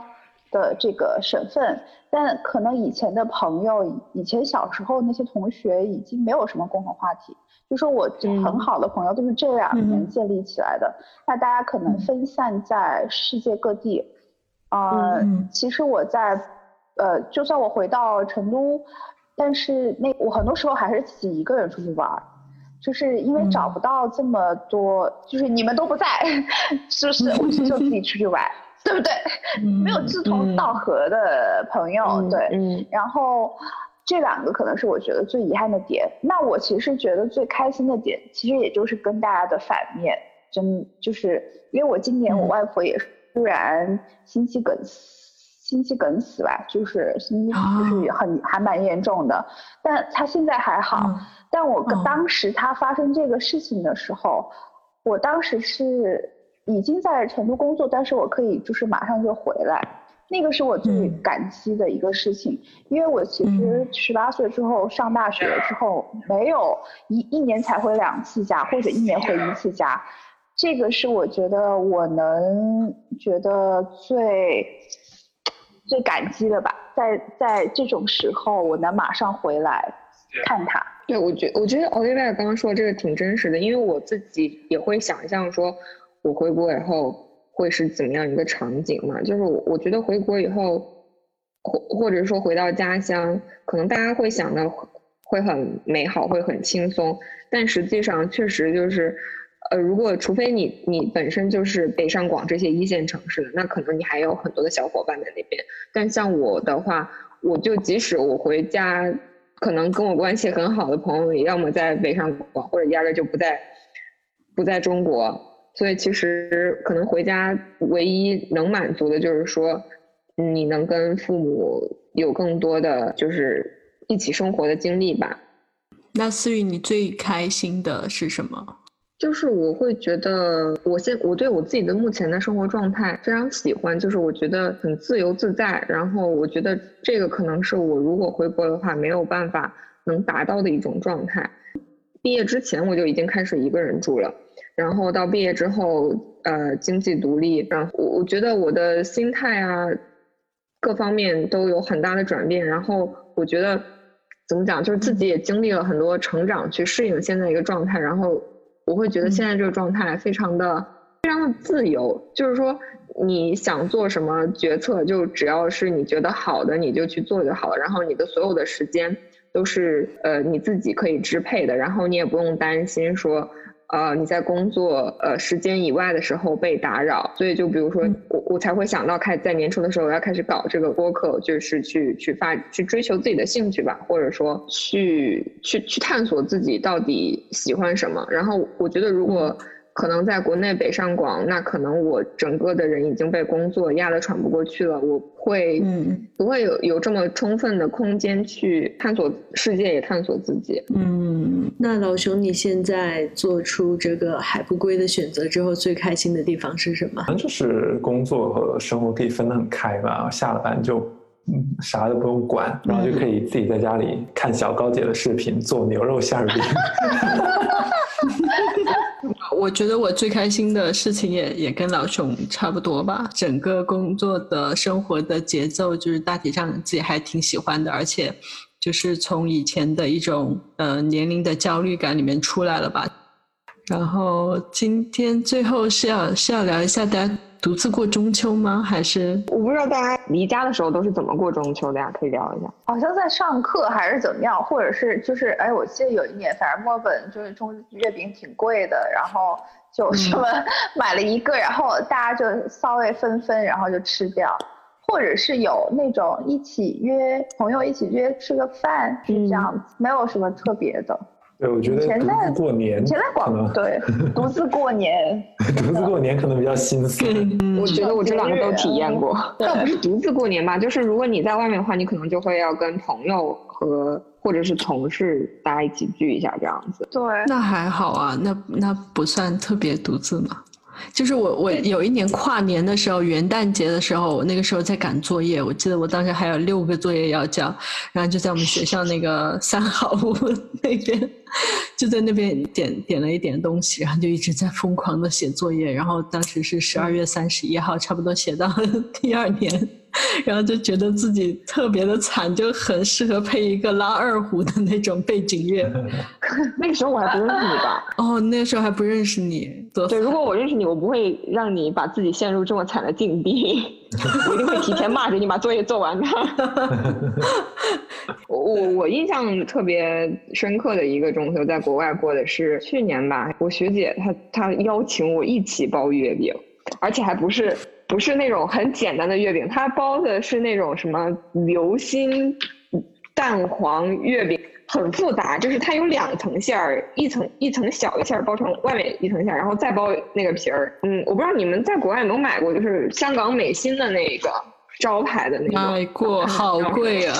的这个省份，但可能以前的朋友，以前小时候那些同学已经没有什么共同话题。就说我很好的朋友都是这两年建立起来的，那大家可能分散在世界各地，呃，其实我在，呃，就算我回到成都，但是那我很多时候还是自己一个人出去玩，就是因为找不到这么多，就是你们都不在，*laughs* 是不是？我就自己出去玩，对不对？没有志同道合的朋友，对，然后。这两个可能是我觉得最遗憾的点。那我其实觉得最开心的点，其实也就是跟大家的反面，真就是因为我今年我外婆也突然心肌梗心肌梗死吧，就是心肌就是很还蛮严重的，但她现在还好。但我当时她发生这个事情的时候，我当时是已经在成都工作，但是我可以就是马上就回来。那个是我最感激的一个事情，因为我其实十八岁之后上大学之后，没有一一年才回两次家，或者一年回一次家，这个是我觉得我能觉得最最感激的吧，在在这种时候，我能马上回来看他。对，我觉我觉得 Olivia 刚刚说的这个挺真实的，因为我自己也会想象说，我回国以后。会是怎么样一个场景嘛？就是我我觉得回国以后，或或者说回到家乡，可能大家会想的会很美好，会很轻松。但实际上确实就是，呃，如果除非你你本身就是北上广这些一线城市的，那可能你还有很多的小伙伴在那边。但像我的话，我就即使我回家，可能跟我关系很好的朋友，要么在北上广，或者压根就不在不在中国。所以其实可能回家唯一能满足的就是说，你能跟父母有更多的就是一起生活的经历吧。那思雨，你最开心的是什么？就是我会觉得，我现我对我自己的目前的生活状态非常喜欢，就是我觉得很自由自在。然后我觉得这个可能是我如果回国的话没有办法能达到的一种状态。毕业之前我就已经开始一个人住了。然后到毕业之后，呃，经济独立，然后我觉得我的心态啊，各方面都有很大的转变。然后我觉得怎么讲，就是自己也经历了很多成长，去适应现在一个状态。然后我会觉得现在这个状态非常的非常的自由，就是说你想做什么决策，就只要是你觉得好的，你就去做就好了。然后你的所有的时间都是呃你自己可以支配的，然后你也不用担心说。呃，你在工作呃时间以外的时候被打扰，所以就比如说我我才会想到开在年初的时候要开始搞这个播客，就是去去发去追求自己的兴趣吧，或者说去去去探索自己到底喜欢什么。然后我觉得如果。可能在国内北上广，那可能我整个的人已经被工作压得喘不过去了。我会，嗯，不会有有这么充分的空间去探索世界，也探索自己。嗯，那老熊，你现在做出这个海不归的选择之后，最开心的地方是什么？可能就是工作和生活可以分得很开吧。下了班就，嗯，啥都不用管，然后就可以自己在家里看小高姐的视频，做牛肉馅饼。*laughs* *laughs* 我觉得我最开心的事情也也跟老熊差不多吧。整个工作的生活的节奏，就是大体上自己还挺喜欢的，而且就是从以前的一种呃年龄的焦虑感里面出来了吧。然后今天最后是要是要聊一下大家。独自过中秋吗？还是我不知道大家离家的时候都是怎么过中秋的呀？可以聊一下。好像在上课还是怎么样，或者是就是哎，我记得有一年，反正墨尔本就是中月饼挺贵的，然后就什么买了一个，然后大家就稍微分分，然后就吃掉，或者是有那种一起约朋友一起约吃个饭，是这样子，没有什么特别的。对，我觉得独以前在自过年前在可能广对独自过年，*laughs* 独自过年可能比较心酸。我觉得我这两个都体验过，倒不是独自过年吧，就是如果你在外面的话，你可能就会要跟朋友和或者是同事大家一起聚一下这样子。对，那还好啊，那那不算特别独自嘛。就是我我有一年跨年的时候，元旦节的时候，我那个时候在赶作业，我记得我当时还有六个作业要交，然后就在我们学校那个 *laughs* 三号屋那边，就在那边点点了一点东西，然后就一直在疯狂的写作业，然后当时是十二月三十一号，差不多写到第二年。然后就觉得自己特别的惨，就很适合配一个拉二胡的那种背景乐。*laughs* 那个时候我还不认识你吧？哦，那时候还不认识你，对，如果我认识你，我不会让你把自己陷入这么惨的境地，*laughs* 我一定会提前骂着你把作业做完的。*laughs* 我我我印象特别深刻的一个中秋，在国外过的是去年吧，我学姐她她邀请我一起包月饼，而且还不是不是那种很简单的月饼，它包的是那种什么流心蛋黄月饼。很复杂，就是它有两层馅儿，一层一层小的馅儿包成外面一层馅儿，然后再包那个皮儿。嗯，我不知道你们在国外有没有买过，就是香港美心的那个招牌的那个。买过，好贵啊！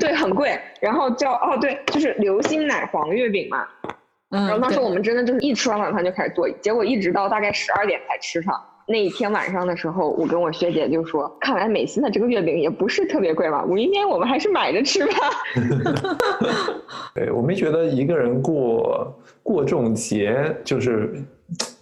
对，很贵。然后叫哦，对，就是流心奶黄月饼嘛。嗯，然后当时我们真的就是一吃完晚饭就开始做，结果一直到大概十二点才吃上。那一天晚上的时候，我跟我学姐就说，看来美心的这个月饼也不是特别贵吧，五一天我们还是买着吃吧。*laughs* 对，我没觉得一个人过过这种节，就是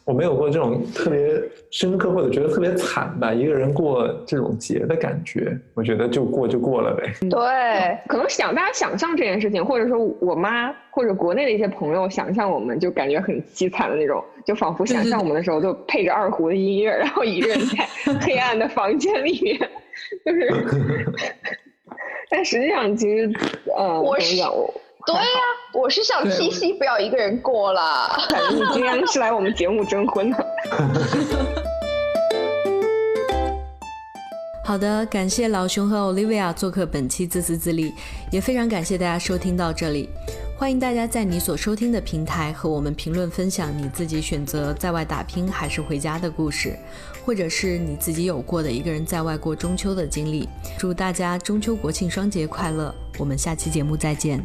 我没有过这种特别深刻或者觉得特别惨吧。一个人过这种节的感觉，我觉得就过就过了呗。*laughs* 对，可能想大家想象这件事情，或者说我妈或者国内的一些朋友想象我们，就感觉很凄惨的那种，就仿佛想象我们的时候就配着二胡的音乐，然后一个人在 *laughs* 黑暗的房间里面，就是，*laughs* 但实际上其实呃，我是我对呀、我是想七夕不要一个人过了。感觉你今天是来我们节目征婚的。*laughs* 好的，感谢老熊和 Olivia 做客本期自私自利，也非常感谢大家收听到这里。欢迎大家在你所收听的平台和我们评论分享你自己选择在外打拼还是回家的故事，或者是你自己有过的一个人在外过中秋的经历。祝大家中秋国庆双节快乐！我们下期节目再见。